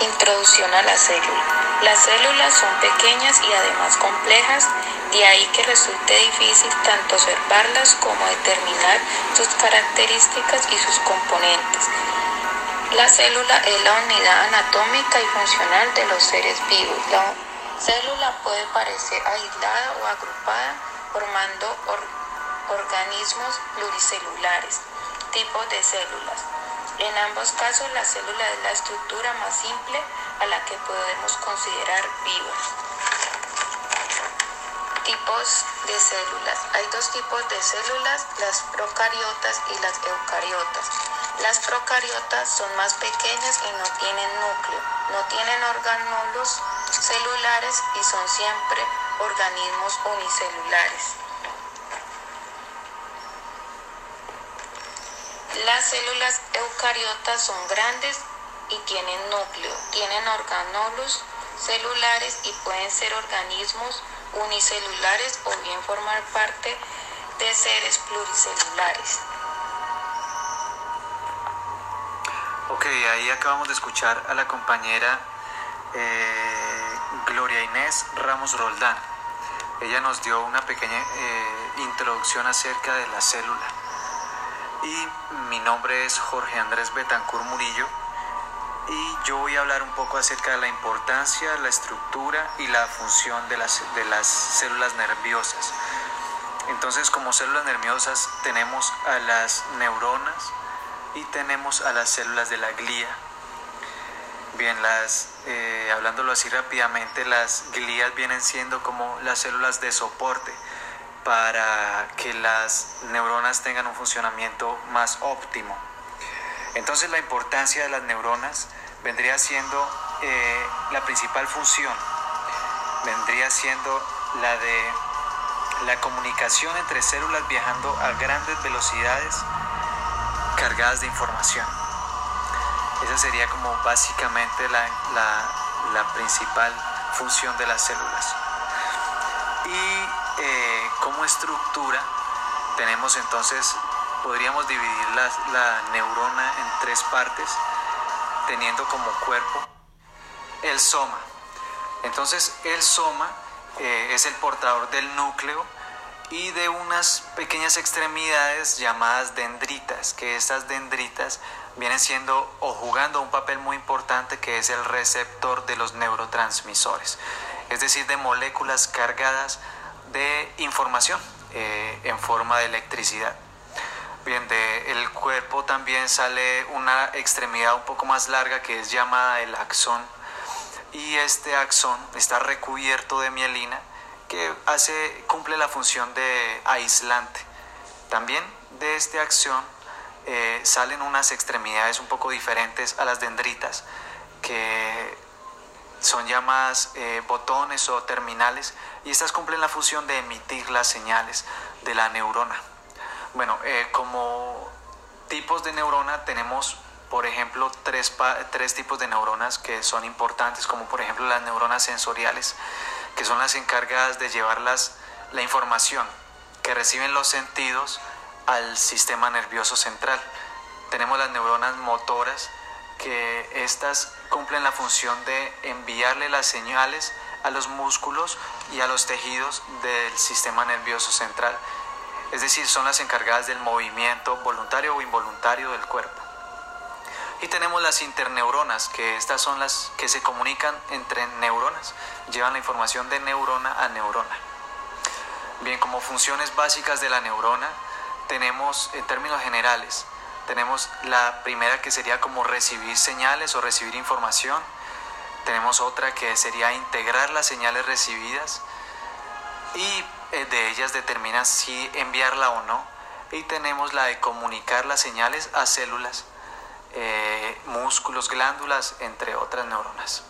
Introducción a la célula. Las células son pequeñas y además complejas, de ahí que resulte difícil tanto observarlas como determinar sus características y sus componentes. La célula es la unidad anatómica y funcional de los seres vivos. La célula puede parecer aislada o agrupada formando organismos pluricelulares, tipos de células. En ambos casos la célula es la estructura más simple a la que podemos considerar viva. Tipos de células. Hay dos tipos de células, las procariotas y las eucariotas. Las procariotas son más pequeñas y no tienen núcleo, no tienen orgánulos celulares y son siempre organismos unicelulares. Las células eucariotas son grandes y tienen núcleo, tienen orgánulos celulares y pueden ser organismos unicelulares o bien formar parte de seres pluricelulares. Ok, ahí acabamos de escuchar a la compañera eh, Gloria Inés Ramos Roldán. Ella nos dio una pequeña eh, introducción acerca de la célula. Y mi nombre es Jorge Andrés Betancur Murillo y yo voy a hablar un poco acerca de la importancia, la estructura y la función de las, de las células nerviosas. Entonces, como células nerviosas tenemos a las neuronas y tenemos a las células de la glía. Bien, eh, hablándolo así rápidamente, las glías vienen siendo como las células de soporte para que las neuronas tengan un funcionamiento más óptimo. Entonces la importancia de las neuronas vendría siendo eh, la principal función, vendría siendo la de la comunicación entre células viajando a grandes velocidades cargadas de información. Esa sería como básicamente la, la, principal función de las células. Y eh, como estructura tenemos entonces podríamos dividir la, neurona en tres partes, teniendo como cuerpo el soma. Entonces el soma eh, es el portador del núcleo y de unas pequeñas extremidades llamadas dendritas, que estas dendritas vienen siendo o jugando un papel muy importante que es el receptor de los neurotransmisores, es decir, de moléculas cargadas de información eh, en forma de electricidad. Bien, del cuerpo también sale una extremidad un poco más larga que es llamada el axón. Y este axón está recubierto de mielina que hace, cumple la función de aislante. También de este axón eh, salen unas extremidades un poco diferentes a las dendritas que son llamadas eh, botones o terminales y estas cumplen la función de emitir las señales de la neurona. Bueno, eh, como tipos de neurona tenemos, por ejemplo, tres, tres tipos de neuronas que son importantes, como por ejemplo las neuronas sensoriales, que son las encargadas de llevar la información que reciben los sentidos al sistema nervioso central. Tenemos las neuronas motoras, que estas cumplen la función de enviarle las señales a los músculos y a los tejidos del sistema nervioso central es decir, son las encargadas del movimiento voluntario o involuntario del cuerpo. Y tenemos las interneuronas, que estas son las que se comunican entre neuronas, llevan la información de neurona a neurona. Bien, como funciones básicas de la neurona, tenemos en términos generales, tenemos la primera que sería como recibir señales o recibir información, tenemos otra que sería integrar las señales recibidas y eh, de ellas determina si enviarla o no. Y tenemos la de comunicar las señales a células, eh, músculos, glándulas, entre otras neuronas.